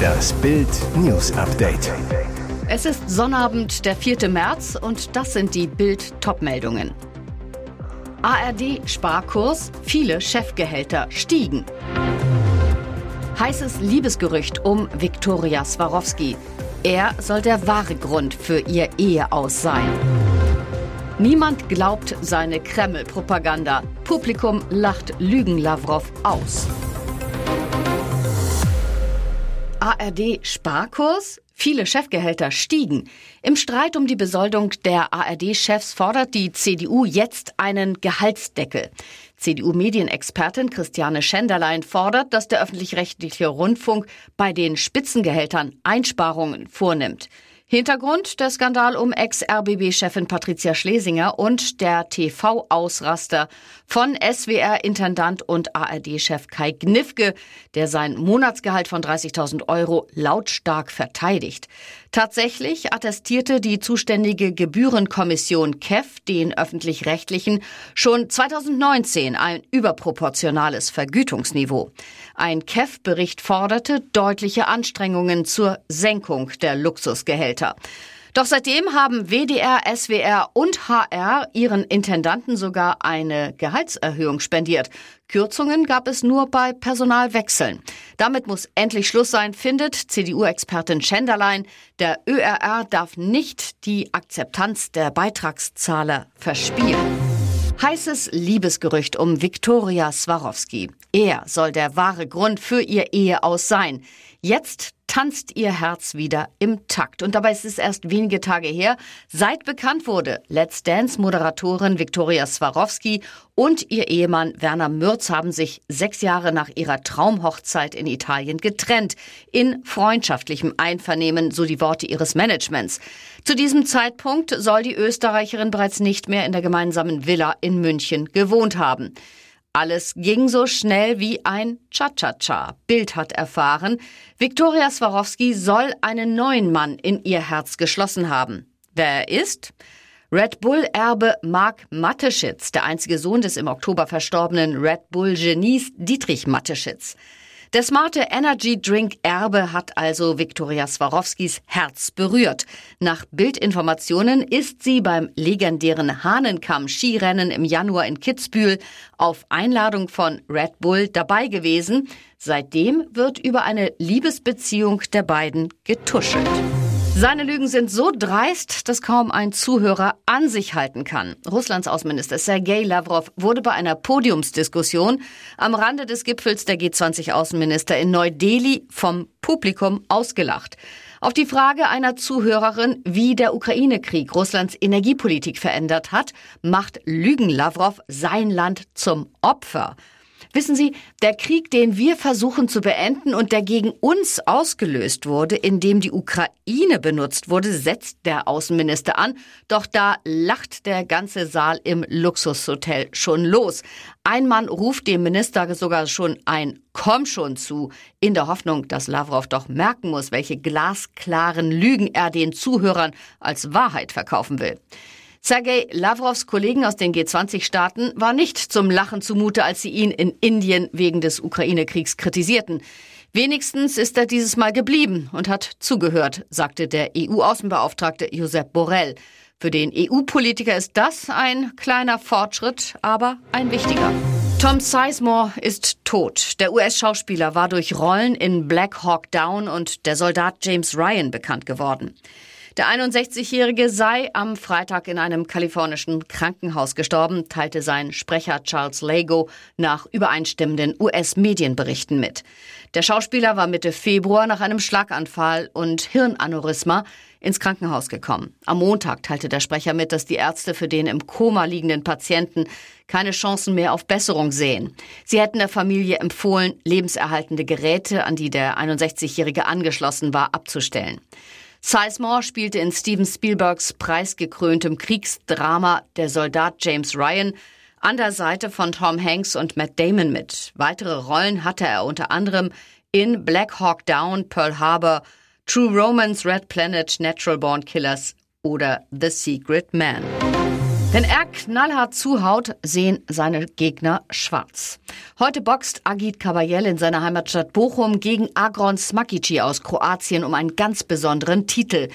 Das Bild News Update. Es ist Sonnabend, der 4. März und das sind die Bild Topmeldungen. ARD Sparkurs, viele Chefgehälter stiegen. Heißes Liebesgerücht um Viktoria Swarovski. Er soll der wahre Grund für ihr Eheaus sein. Niemand glaubt seine Kreml-Propaganda. Publikum lacht Lügen Lavrov aus. ARD Sparkurs? Viele Chefgehälter stiegen. Im Streit um die Besoldung der ARD-Chefs fordert die CDU jetzt einen Gehaltsdeckel. CDU-Medienexpertin Christiane Schenderlein fordert, dass der öffentlich-rechtliche Rundfunk bei den Spitzengehältern Einsparungen vornimmt. Hintergrund der Skandal um Ex-RBB-Chefin Patricia Schlesinger und der TV-Ausraster von SWR-Intendant und ARD-Chef Kai Gnifke, der sein Monatsgehalt von 30.000 Euro lautstark verteidigt. Tatsächlich attestierte die zuständige Gebührenkommission KEF den öffentlich-rechtlichen schon 2019 ein überproportionales Vergütungsniveau. Ein KEF-Bericht forderte deutliche Anstrengungen zur Senkung der Luxusgehälter. Doch seitdem haben WDR, SWR und HR ihren Intendanten sogar eine Gehaltserhöhung spendiert. Kürzungen gab es nur bei Personalwechseln. Damit muss endlich Schluss sein, findet CDU-Expertin Schenderlein. Der ÖRR darf nicht die Akzeptanz der Beitragszahler verspielen. Heißes Liebesgerücht um Viktoria Swarovski. Er soll der wahre Grund für ihr Eheaus sein. Jetzt tanzt ihr Herz wieder im Takt. Und dabei ist es erst wenige Tage her, seit bekannt wurde, Let's Dance-Moderatorin Viktoria Swarovski und ihr Ehemann Werner Mürz haben sich sechs Jahre nach ihrer Traumhochzeit in Italien getrennt. In freundschaftlichem Einvernehmen, so die Worte ihres Managements. Zu diesem Zeitpunkt soll die Österreicherin bereits nicht mehr in der gemeinsamen Villa in München gewohnt haben. Alles ging so schnell wie ein Cha-Cha-Cha. Bild hat erfahren, Viktoria Swarovski soll einen neuen Mann in ihr Herz geschlossen haben. Wer er ist? Red Bull-Erbe Mark Mateschitz, der einzige Sohn des im Oktober verstorbenen Red Bull-Genies Dietrich Mateschitz. Der smarte Energy Drink Erbe hat also Viktoria Swarovskis Herz berührt. Nach Bildinformationen ist sie beim legendären Hahnenkamm-Skirennen im Januar in Kitzbühel auf Einladung von Red Bull dabei gewesen. Seitdem wird über eine Liebesbeziehung der beiden getuschelt. Seine Lügen sind so dreist, dass kaum ein Zuhörer an sich halten kann. Russlands Außenminister Sergei Lavrov wurde bei einer Podiumsdiskussion am Rande des Gipfels der G20-Außenminister in Neu-Delhi vom Publikum ausgelacht. Auf die Frage einer Zuhörerin, wie der Ukraine-Krieg Russlands Energiepolitik verändert hat, macht Lügen Lavrov sein Land zum Opfer. Wissen Sie, der Krieg, den wir versuchen zu beenden und der gegen uns ausgelöst wurde, indem die Ukraine benutzt wurde, setzt der Außenminister an. Doch da lacht der ganze Saal im Luxushotel schon los. Ein Mann ruft dem Minister sogar schon ein Komm schon zu, in der Hoffnung, dass Lavrov doch merken muss, welche glasklaren Lügen er den Zuhörern als Wahrheit verkaufen will. Sergei Lavrovs Kollegen aus den G20-Staaten war nicht zum Lachen zumute, als sie ihn in Indien wegen des Ukraine-Kriegs kritisierten. Wenigstens ist er dieses Mal geblieben und hat zugehört, sagte der EU-Außenbeauftragte Josep Borrell. Für den EU-Politiker ist das ein kleiner Fortschritt, aber ein wichtiger. Tom Sizemore ist tot. Der US-Schauspieler war durch Rollen in Black Hawk Down und der Soldat James Ryan bekannt geworden. Der 61-Jährige sei am Freitag in einem kalifornischen Krankenhaus gestorben, teilte sein Sprecher Charles Lago nach übereinstimmenden US-Medienberichten mit. Der Schauspieler war Mitte Februar nach einem Schlaganfall und Hirnaneurysma ins Krankenhaus gekommen. Am Montag teilte der Sprecher mit, dass die Ärzte für den im Koma liegenden Patienten keine Chancen mehr auf Besserung sehen. Sie hätten der Familie empfohlen, lebenserhaltende Geräte, an die der 61-Jährige angeschlossen war, abzustellen. Sizemore spielte in Steven Spielbergs preisgekröntem Kriegsdrama Der Soldat James Ryan an der Seite von Tom Hanks und Matt Damon mit. Weitere Rollen hatte er unter anderem in Black Hawk Down, Pearl Harbor, True Romance, Red Planet, Natural Born Killers oder The Secret Man. Wenn er knallhart zuhaut, sehen seine Gegner schwarz. Heute boxt Agit Kabayel in seiner Heimatstadt Bochum gegen Agron Smakici aus Kroatien um einen ganz besonderen Titel.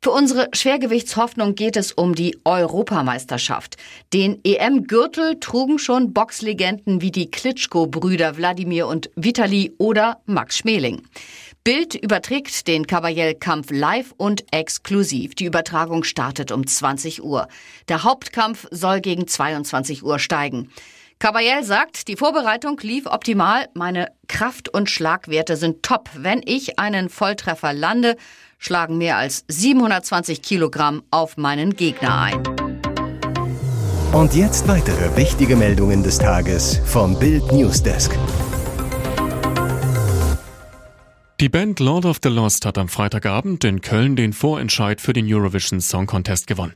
Für unsere Schwergewichtshoffnung geht es um die Europameisterschaft. Den EM-Gürtel trugen schon Boxlegenden wie die Klitschko-Brüder Wladimir und Vitali oder Max Schmeling. Bild überträgt den Kabayel-Kampf live und exklusiv. Die Übertragung startet um 20 Uhr. Der Hauptkampf soll gegen 22 Uhr steigen. Kabayel sagt, die Vorbereitung lief optimal. Meine Kraft- und Schlagwerte sind top. Wenn ich einen Volltreffer lande, schlagen mehr als 720 Kilogramm auf meinen Gegner ein. Und jetzt weitere wichtige Meldungen des Tages vom Bild Newsdesk. Die Band Lord of the Lost hat am Freitagabend in Köln den Vorentscheid für den Eurovision Song Contest gewonnen.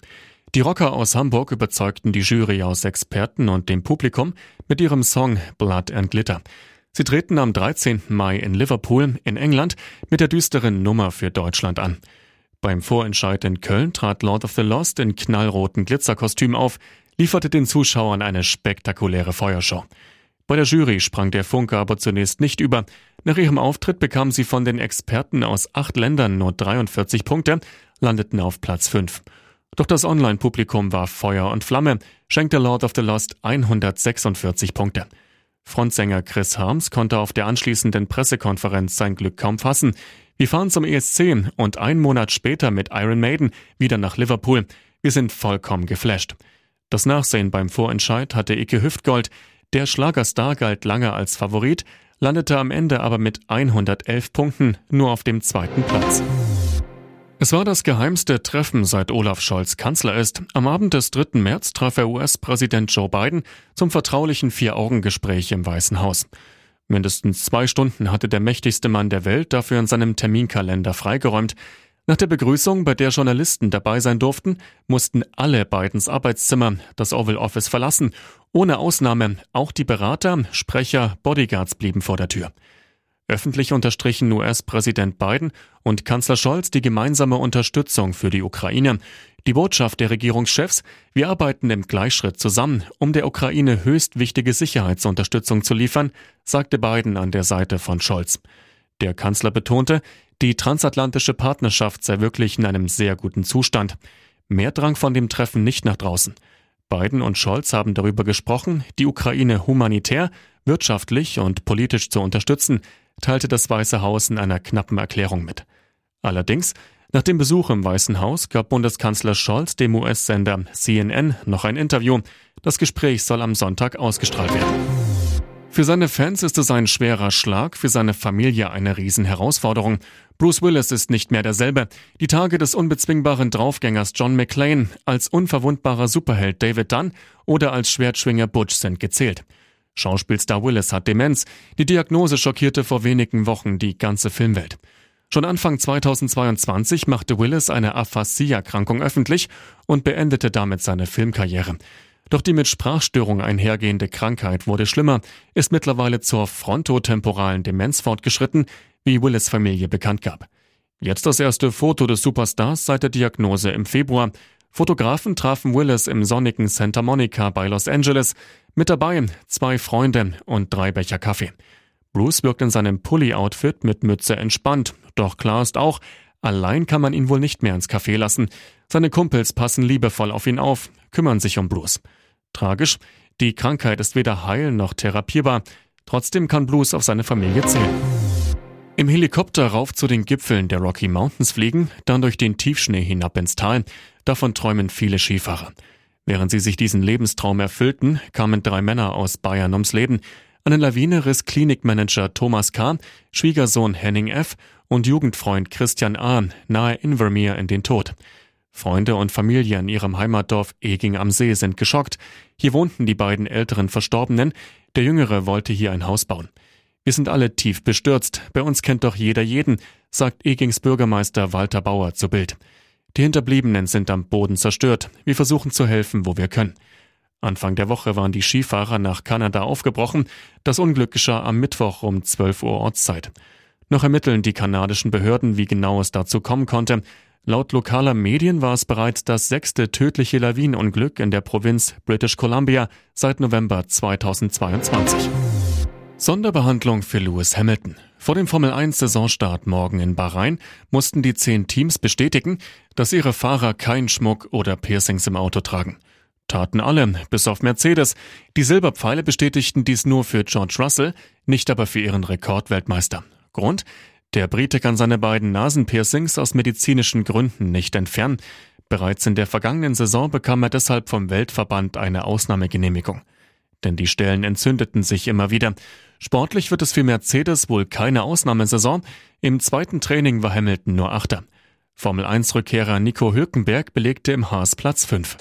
Die Rocker aus Hamburg überzeugten die Jury aus Experten und dem Publikum mit ihrem Song Blood and Glitter. Sie treten am 13. Mai in Liverpool in England mit der düsteren Nummer für Deutschland an. Beim Vorentscheid in Köln trat Lord of the Lost in knallroten Glitzerkostüm auf, lieferte den Zuschauern eine spektakuläre Feuershow. Bei der Jury sprang der Funke aber zunächst nicht über. Nach ihrem Auftritt bekam sie von den Experten aus acht Ländern nur 43 Punkte, landeten auf Platz 5. Doch das Online-Publikum war Feuer und Flamme, schenkte Lord of the Lost 146 Punkte. Frontsänger Chris Harms konnte auf der anschließenden Pressekonferenz sein Glück kaum fassen. Wir fahren zum ESC und einen Monat später mit Iron Maiden wieder nach Liverpool. Wir sind vollkommen geflasht. Das Nachsehen beim Vorentscheid hatte Ike Hüftgold, der Schlagerstar galt lange als Favorit, landete am Ende aber mit 111 Punkten nur auf dem zweiten Platz. Es war das geheimste Treffen, seit Olaf Scholz Kanzler ist. Am Abend des 3. März traf er US-Präsident Joe Biden zum vertraulichen Vier-Augen-Gespräch im Weißen Haus. Mindestens zwei Stunden hatte der mächtigste Mann der Welt dafür in seinem Terminkalender freigeräumt. Nach der Begrüßung, bei der Journalisten dabei sein durften, mussten alle Bidens Arbeitszimmer das Oval Office verlassen. Ohne Ausnahme, auch die Berater, Sprecher, Bodyguards blieben vor der Tür. Öffentlich unterstrichen US-Präsident Biden und Kanzler Scholz die gemeinsame Unterstützung für die Ukraine. Die Botschaft der Regierungschefs, wir arbeiten im Gleichschritt zusammen, um der Ukraine höchst wichtige Sicherheitsunterstützung zu liefern, sagte Biden an der Seite von Scholz. Der Kanzler betonte, die transatlantische Partnerschaft sei wirklich in einem sehr guten Zustand. Mehr drang von dem Treffen nicht nach draußen. Biden und Scholz haben darüber gesprochen, die Ukraine humanitär, wirtschaftlich und politisch zu unterstützen, teilte das Weiße Haus in einer knappen Erklärung mit. Allerdings, nach dem Besuch im Weißen Haus gab Bundeskanzler Scholz dem US-Sender CNN noch ein Interview. Das Gespräch soll am Sonntag ausgestrahlt werden. Für seine Fans ist es ein schwerer Schlag, für seine Familie eine Riesenherausforderung. Bruce Willis ist nicht mehr derselbe. Die Tage des unbezwingbaren Draufgängers John McClane, als unverwundbarer Superheld David Dunn oder als Schwertschwinger Butch sind gezählt. Schauspielstar Willis hat Demenz. Die Diagnose schockierte vor wenigen Wochen die ganze Filmwelt. Schon Anfang 2022 machte Willis eine Aphasie-Erkrankung öffentlich und beendete damit seine Filmkarriere. Doch die mit Sprachstörung einhergehende Krankheit wurde schlimmer, ist mittlerweile zur frontotemporalen Demenz fortgeschritten, wie Willis Familie bekannt gab. Jetzt das erste Foto des Superstars seit der Diagnose im Februar. Fotografen trafen Willis im sonnigen Santa Monica bei Los Angeles. Mit dabei zwei Freunde und drei Becher Kaffee. Bruce wirkt in seinem Pulli-Outfit mit Mütze entspannt. Doch klar ist auch, allein kann man ihn wohl nicht mehr ins Café lassen. Seine Kumpels passen liebevoll auf ihn auf, kümmern sich um Bruce. Tragisch, die Krankheit ist weder heil noch therapierbar. Trotzdem kann Blues auf seine Familie zählen. Im Helikopter rauf zu den Gipfeln der Rocky Mountains fliegen, dann durch den Tiefschnee hinab ins Tal. Davon träumen viele Skifahrer. Während sie sich diesen Lebenstraum erfüllten, kamen drei Männer aus Bayern ums Leben. Eine Lawine riss Klinikmanager Thomas K., Schwiegersohn Henning F. und Jugendfreund Christian A. nahe Invermere in den Tod. Freunde und Familie in ihrem Heimatdorf Eging am See sind geschockt. Hier wohnten die beiden älteren Verstorbenen. Der Jüngere wollte hier ein Haus bauen. Wir sind alle tief bestürzt. Bei uns kennt doch jeder jeden, sagt Egings Bürgermeister Walter Bauer zu Bild. Die Hinterbliebenen sind am Boden zerstört. Wir versuchen zu helfen, wo wir können. Anfang der Woche waren die Skifahrer nach Kanada aufgebrochen. Das Unglück geschah am Mittwoch um 12 Uhr Ortszeit. Noch ermitteln die kanadischen Behörden, wie genau es dazu kommen konnte. Laut lokaler Medien war es bereits das sechste tödliche Lawinenunglück in der Provinz British Columbia seit November 2022. Sonderbehandlung für Lewis Hamilton. Vor dem Formel 1 Saisonstart morgen in Bahrain mussten die zehn Teams bestätigen, dass ihre Fahrer kein Schmuck oder Piercings im Auto tragen. Taten alle, bis auf Mercedes. Die Silberpfeile bestätigten dies nur für George Russell, nicht aber für ihren Rekordweltmeister. Grund? Der Brite kann seine beiden Nasenpiercings aus medizinischen Gründen nicht entfernen. Bereits in der vergangenen Saison bekam er deshalb vom Weltverband eine Ausnahmegenehmigung. Denn die Stellen entzündeten sich immer wieder. Sportlich wird es für Mercedes wohl keine Ausnahmesaison. Im zweiten Training war Hamilton nur Achter. Formel 1-Rückkehrer Nico Hülkenberg belegte im Haas Platz 5.